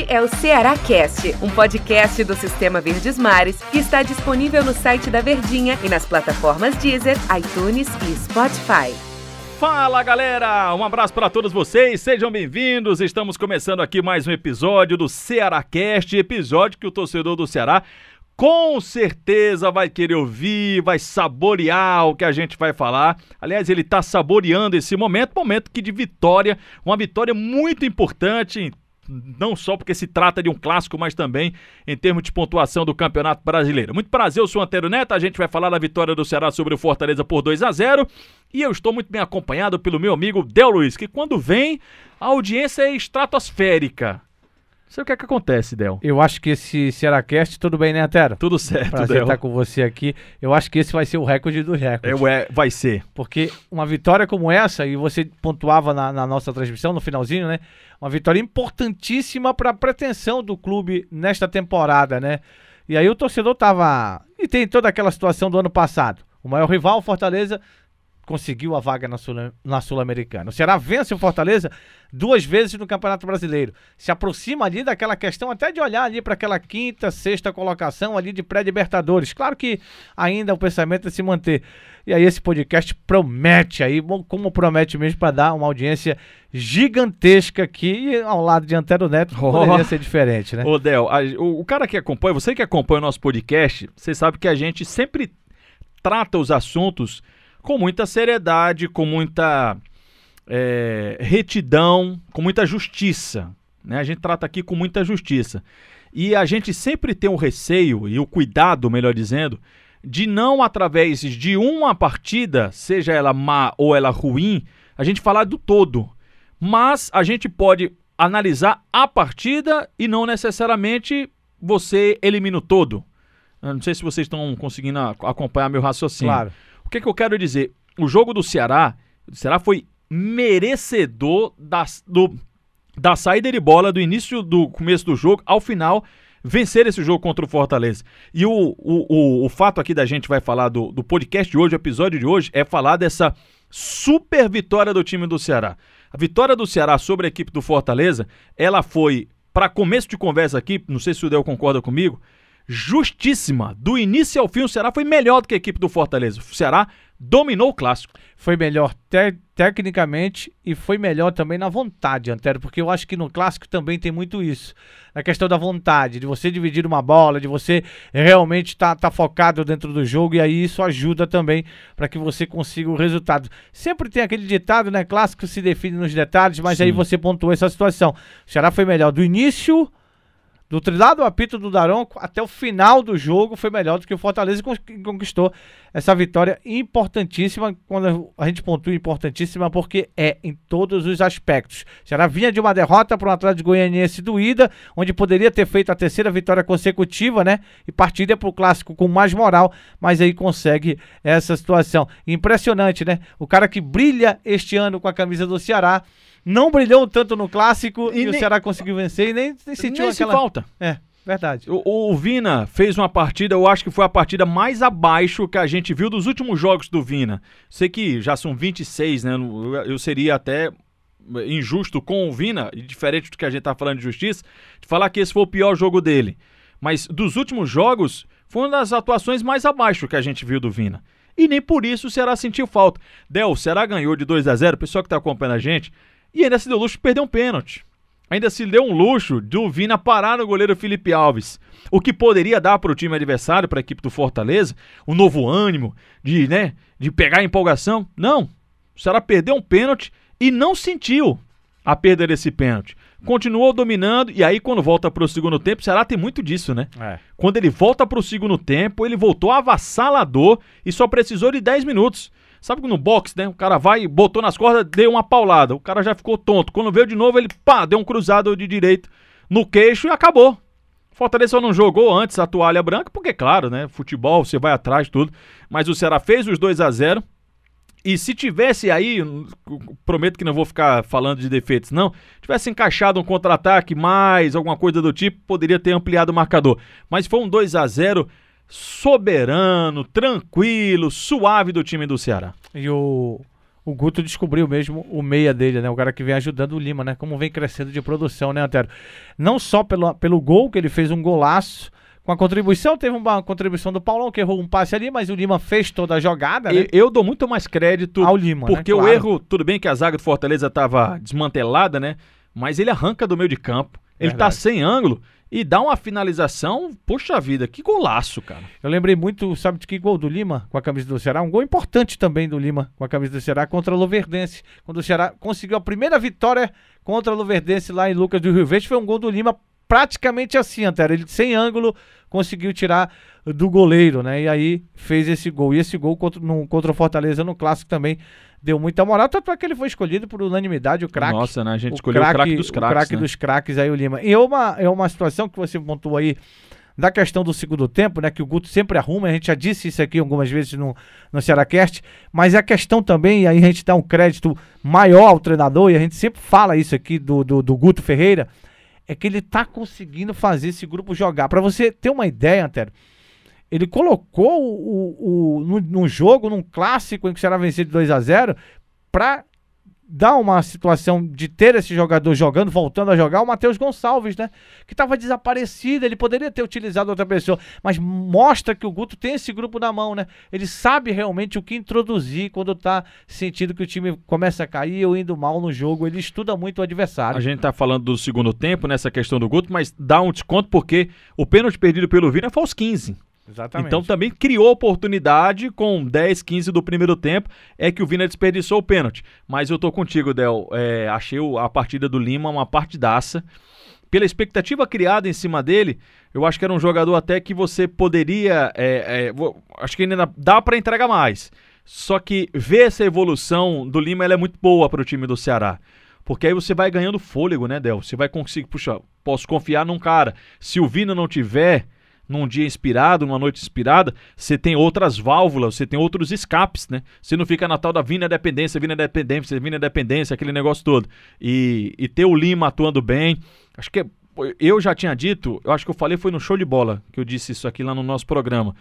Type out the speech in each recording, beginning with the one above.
Este é o Ceará Cast, um podcast do Sistema Verdes Mares que está disponível no site da Verdinha e nas plataformas Deezer, iTunes e Spotify. Fala galera, um abraço para todos vocês, sejam bem-vindos. Estamos começando aqui mais um episódio do Ceará Cast, episódio que o torcedor do Ceará com certeza vai querer ouvir, vai saborear o que a gente vai falar. Aliás, ele está saboreando esse momento, momento que de vitória, uma vitória muito importante, não só porque se trata de um clássico, mas também em termos de pontuação do Campeonato Brasileiro. Muito prazer, eu sou Antero Neto, a gente vai falar da vitória do Ceará sobre o Fortaleza por 2 a 0 e eu estou muito bem acompanhado pelo meu amigo Del Luiz, que quando vem, a audiência é estratosférica sei o que é que acontece, Del. Eu acho que esse Cearacast, tudo bem, né, Antero? Tudo certo, Prazer Del. estar com você aqui. Eu acho que esse vai ser o recorde do recorde. É, vai ser. Porque uma vitória como essa, e você pontuava na, na nossa transmissão, no finalzinho, né? Uma vitória importantíssima para a pretensão do clube nesta temporada, né? E aí o torcedor tava. E tem toda aquela situação do ano passado. O maior rival, Fortaleza, conseguiu a vaga na Sul-Americana. Sul o Ceará vence o Fortaleza duas vezes no Campeonato Brasileiro. Se aproxima ali daquela questão até de olhar ali para aquela quinta, sexta colocação ali de pré-libertadores. Claro que ainda o pensamento é se manter. E aí esse podcast promete aí, como promete mesmo para dar uma audiência gigantesca aqui e ao lado de Antero Neto oh. poderia ser diferente, né? Ô Del, a, o, o cara que acompanha, você que acompanha o nosso podcast, você sabe que a gente sempre trata os assuntos com muita seriedade, com muita é, retidão, com muita justiça. Né? A gente trata aqui com muita justiça. E a gente sempre tem o receio e o cuidado, melhor dizendo, de não, através de uma partida, seja ela má ou ela ruim, a gente falar do todo. Mas a gente pode analisar a partida e não necessariamente você elimina o todo. Eu não sei se vocês estão conseguindo acompanhar meu raciocínio. Claro. O que, que eu quero dizer? O jogo do Ceará, o Ceará foi merecedor da, do, da saída de bola do início do começo do jogo ao final vencer esse jogo contra o Fortaleza. E o, o, o, o fato aqui da gente vai falar do, do podcast de hoje, o episódio de hoje, é falar dessa super vitória do time do Ceará. A vitória do Ceará sobre a equipe do Fortaleza, ela foi, para começo de conversa aqui, não sei se o Del concorda comigo, justíssima. Do início ao fim, o Ceará foi melhor do que a equipe do Fortaleza. O Ceará dominou o clássico. Foi melhor te tecnicamente e foi melhor também na vontade, Antero, porque eu acho que no clássico também tem muito isso. Na questão da vontade, de você dividir uma bola, de você realmente estar tá, tá focado dentro do jogo e aí isso ajuda também para que você consiga o resultado. Sempre tem aquele ditado, né? Clássico se define nos detalhes, mas Sim. aí você pontuou essa situação. O Ceará foi melhor do início do trilhado apito do Daronco até o final do jogo foi melhor do que o Fortaleza e conquistou essa vitória importantíssima. Quando a gente pontua importantíssima, porque é em todos os aspectos. Será vinha de uma derrota para um Atlético Goianiense doída, onde poderia ter feito a terceira vitória consecutiva, né? E partiria para o clássico com mais moral, mas aí consegue essa situação. Impressionante, né? O cara que brilha este ano com a camisa do Ceará não brilhou tanto no clássico e, e nem... o Ceará conseguiu vencer e nem, nem sentiu nem aquela... falta. É, verdade. O, o, Vina fez uma partida, eu acho que foi a partida mais abaixo que a gente viu dos últimos jogos do Vina. Sei que já são 26, né? Eu seria até injusto com o Vina, diferente do que a gente tá falando de justiça, de falar que esse foi o pior jogo dele. Mas dos últimos jogos, foi uma das atuações mais abaixo que a gente viu do Vina. E nem por isso o Ceará sentiu falta. Del, o Ceará ganhou de 2 a 0 pessoal que tá acompanhando a gente, e ainda se deu luxo de perder um pênalti. Ainda se deu um luxo do Vina parar no goleiro Felipe Alves. O que poderia dar para o time adversário, para a equipe do Fortaleza, um novo ânimo, de, né, de pegar a empolgação. Não. O Ceará perdeu um pênalti e não sentiu a perda desse pênalti. Continuou dominando e aí quando volta para o segundo tempo, o Ceará tem muito disso, né? É. Quando ele volta para o segundo tempo, ele voltou avassalador e só precisou de 10 minutos. Sabe que no boxe, né? O cara vai, botou nas cordas, deu uma paulada. O cara já ficou tonto. Quando veio de novo, ele pá, deu um cruzado de direito no queixo e acabou. Fortaleza não jogou antes a toalha branca, porque, claro, né? Futebol, você vai atrás, tudo. Mas o Ceará fez os 2 a 0 E se tivesse aí, prometo que não vou ficar falando de defeitos, não. Tivesse encaixado um contra-ataque mais, alguma coisa do tipo, poderia ter ampliado o marcador. Mas foi um 2 a 0 soberano, tranquilo, suave do time do Ceará. E o, o Guto descobriu mesmo o meia dele, né? O cara que vem ajudando o Lima, né? Como vem crescendo de produção, né, Antero? Não só pelo, pelo gol, que ele fez um golaço, com a contribuição, teve uma contribuição do Paulão, que errou um passe ali, mas o Lima fez toda a jogada, né? Eu, eu dou muito mais crédito ao Lima, né? porque Claro. o erro, tudo bem que a zaga do Fortaleza estava desmantelada, né? Mas ele arranca do meio de campo, ele tá Verdade. sem ângulo e dá uma finalização, poxa vida, que golaço, cara. Eu lembrei muito, sabe de que gol do Lima com a camisa do Ceará? Um gol importante também do Lima com a camisa do Ceará contra o Luverdense. Quando o Ceará conseguiu a primeira vitória contra o Luverdense lá em Lucas do Rio Verde, foi um gol do Lima praticamente assim, Antero. Ele sem ângulo conseguiu tirar do goleiro, né? E aí fez esse gol. E esse gol contra, no, contra o Fortaleza no clássico também deu muita moral. Tanto é que ele foi escolhido por unanimidade, o craque. Nossa, né? A gente escolheu o craque dos O craques. craque né? dos craques aí, o Lima. E é uma, é uma situação que você pontuou aí da questão do segundo tempo, né? Que o Guto sempre arruma, a gente já disse isso aqui algumas vezes no, no Cearacast, mas a questão também, e aí a gente dá um crédito maior ao treinador, e a gente sempre fala isso aqui do, do, do Guto Ferreira, é que ele tá conseguindo fazer esse grupo jogar. Pra você ter uma ideia, Antero, ele colocou o, o, o, no, num jogo, num clássico em que o Ceará venceu de 2 a 0 pra dar uma situação de ter esse jogador jogando, voltando a jogar, o Matheus Gonçalves, né? Que estava desaparecido, ele poderia ter utilizado outra pessoa, mas mostra que o Guto tem esse grupo na mão, né? Ele sabe realmente o que introduzir quando tá sentindo que o time começa a cair ou indo mal no jogo, ele estuda muito o adversário. A gente tá falando do segundo tempo, nessa questão do Guto, mas dá um desconto porque o pênalti perdido pelo Vina foi aos 15. Exatamente. Então também criou oportunidade com 10, 15 do primeiro tempo. É que o Vina desperdiçou o pênalti. Mas eu tô contigo, Del. É, achei a partida do Lima uma partidaça. Pela expectativa criada em cima dele, eu acho que era um jogador até que você poderia. é, é, acho que ainda dá para entregar mais. Só que ver essa evolução do Lima é muito boa para o time do Ceará. Porque aí você vai ganhando fôlego, né, Del? Você vai conseguir. Puxa, posso confiar num cara. Se o Vina não tiver num dia inspirado, numa noite inspirada, você tem outras válvulas, você tem outros escapes, né? Você não fica na tal da Vina dependência, Vina dependência, Vina dependência, aquele negócio todo. E, e ter o Lima atuando bem, acho que é- eu já tinha dito, eu acho que eu falei foi no show de bola que eu disse isso aqui lá no nosso programa.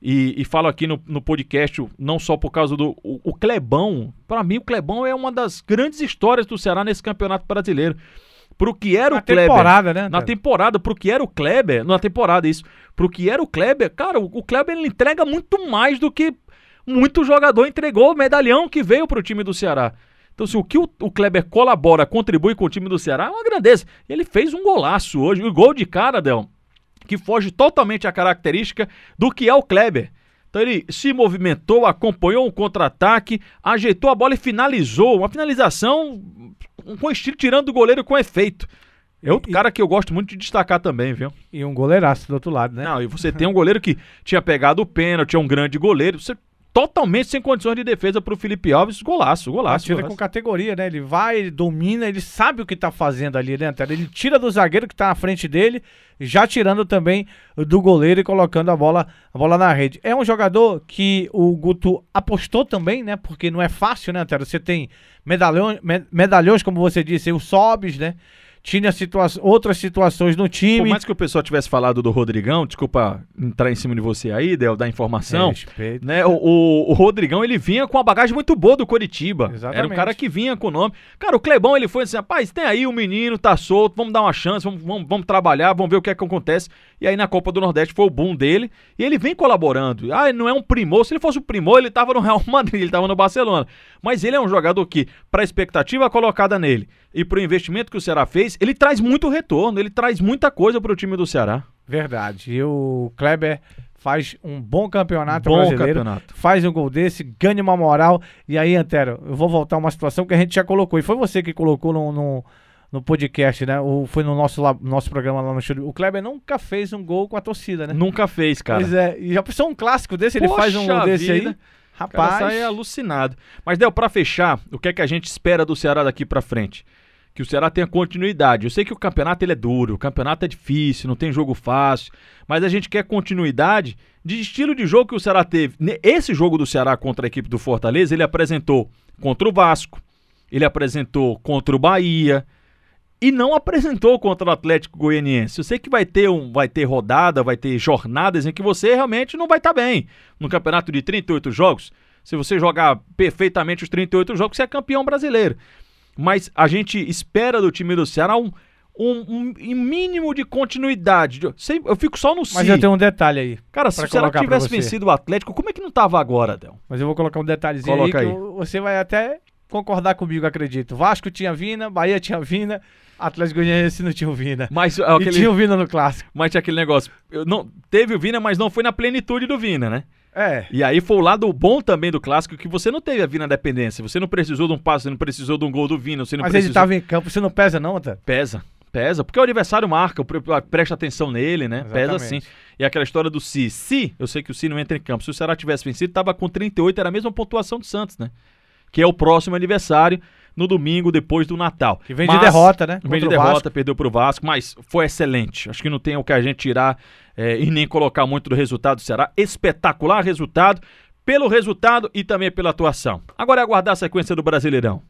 E, e falo aqui no, no podcast, não só por causa do. O, o Clebão, pra mim, o Clebão é uma das grandes histórias do Ceará nesse campeonato brasileiro. Pro que era na o Kleber. temporada, né? Na temporada, pro que era o Kleber, na temporada isso, pro que era o Kleber, cara, o, o Kleber ele entrega muito mais do que muito jogador entregou o medalhão que veio pro time do Ceará. Então, se o que o, o Kleber colabora, contribui com o time do Ceará, é uma grandeza. Ele fez um golaço hoje, o gol de cara, Del, que foge totalmente à característica do que é o Kleber. Então ele se movimentou, acompanhou um contra-ataque, ajeitou a bola e finalizou. Uma finalização com estilo tirando do goleiro com efeito. É outro E- cara que eu gosto muito de destacar também, viu? E um goleiraço do outro lado, né? Não, e você tem um goleiro que tinha pegado o pênalti, é um grande goleiro. Você totalmente sem condições de defesa pro Felipe Alves. Golaço, golaço. Golaço. com categoria, né? Ele vai, ele domina, ele sabe o que tá fazendo ali, né, Antero? Ele tira do zagueiro que tá na frente dele, já tirando também do goleiro e colocando a bola, a bola na rede. É um jogador que o Guto apostou também, né? Porque não é fácil, né, Antero? Você tem medalhões, me- medalhões como você disse, o Sobes, né? Tinha situa outras situações no Por time. mais que o pessoal tivesse falado do Rodrigão, desculpa entrar em cima de você aí, Del, da informação. Respeito. né? O, o, o Rodrigão, ele vinha com uma bagagem muito boa do Coritiba. Era um Exatamente. cara que vinha com o nome. Cara, o Clebão, ele foi assim, rapaz, tem aí o menino, tá solto, vamos dar uma chance, vamos, vamos, vamos trabalhar, vamos ver o que é que acontece. E aí na Copa do Nordeste foi o boom dele, e ele vem colaborando. Ah, ele não é um primor, se ele fosse o primor, ele tava no Real Madrid, ele tava no Barcelona. Mas ele é um jogador que, pra expectativa colocada nele e pro investimento que o Ceará fez, ele traz muito retorno, ele traz muita coisa pro time do Ceará. Verdade. E o Kleber faz um bom campeonato Bom brasileiro. campeonato. Faz um gol desse, ganha uma moral. E aí, Antero, eu vou voltar a uma situação que a gente já colocou. E foi você que colocou no, no, no podcast, né? O, foi no nosso, nosso programa lá no show. O Kleber nunca fez um gol com a torcida, né? Nunca fez, cara. Pois é. E já pensou um clássico desse? Ele faz um Poxa desse vida. aí? O cara Rapaz. sai alucinado. Mas, Del, pra fechar, o que é que a gente espera do Ceará daqui pra frente? Que o Ceará tenha continuidade. Eu sei que o campeonato ele é duro, o campeonato é difícil, não tem jogo fácil, mas a gente quer continuidade de estilo de jogo que o Ceará teve. Esse jogo do Ceará contra a equipe do Fortaleza, ele apresentou contra o Vasco, ele apresentou contra o Bahia e não apresentou contra o Atlético Goianiense. Eu sei que vai ter um, vai ter rodada, vai ter jornadas em que você realmente não vai estar bem. No campeonato de 38 jogos, Se você jogar perfeitamente os 38 jogos, você é campeão brasileiro. Mas a gente espera do time do Ceará um, um, um- mínimo de continuidade. Eu fico só no Mas si. eu tenho um detalhe aí. Cara, se o Ceará tivesse vencido o Atlético, como é que não tava agora, Del? Mas eu vou colocar um detalhezinho Coloca aí aí. você vai até concordar comigo, acredito. Vasco tinha Vina, Bahia tinha Vina, Atlético Goianiense não tinha o Vina. Mas, aquele, tinha o Vina no clássico. mas tinha aquele negócio. eu não, teve o Vina, mas não foi na plenitude do Vina, né? É. E aí foi o lado bom também do clássico que você não teve a Vina dependência. Você não precisou de um passe, você não precisou de um gol do Vina, você não Mas precisou. ele tava em campo, você não pesa não, tá? Pesa, pesa. Porque o adversário marca, presta atenção nele, né? Pesa sim. Exatamente. E aquela história do Si. Se, eu sei que o Si não entra em campo. Se o Ceará tivesse vencido, tava com 38, era a mesma pontuação do Santos, né? Que é o próximo aniversário no domingo depois do Natal. Que vem de Mas- derrota, né? Vem de o derrota, Vasco. perdeu pro Vasco, mas foi excelente. Acho que não tem o que a gente tirar eh, e nem colocar muito do resultado do Ceará. Espetacular resultado, pelo resultado e também pela atuação. Agora é aguardar a sequência do Brasileirão.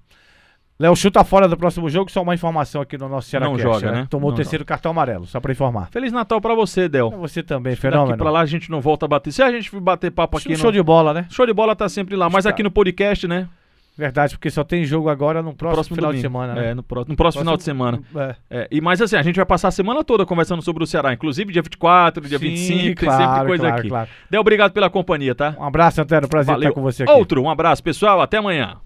Léo chuta fora do próximo jogo, só uma informação aqui no nosso Ceará Não joga, né? Tomou Não o terceiro cartão amarelo, só pra informar. Feliz Natal pra você, Del. Você também, Daqui fenômeno. pra lá a gente não volta a bater. Se a gente bater papo aqui Show no... de bola, né? Show de bola tá sempre lá, mas aqui no podcast, né? Verdade, porque só tem jogo agora no próximo, final de domingo. semana, né? É, no, pró- no próximo final de semana. É. É, e mais assim, a gente vai passar a semana toda conversando sobre o Ceará, inclusive dia 24, dia Sim, 25, tem claro, sempre coisa claro, aqui. claro. Del, obrigado pela companhia, tá? Um abraço, Antero. Prazer Valeu. estar com você aqui. Outro, um abraço, pessoal. Até amanhã.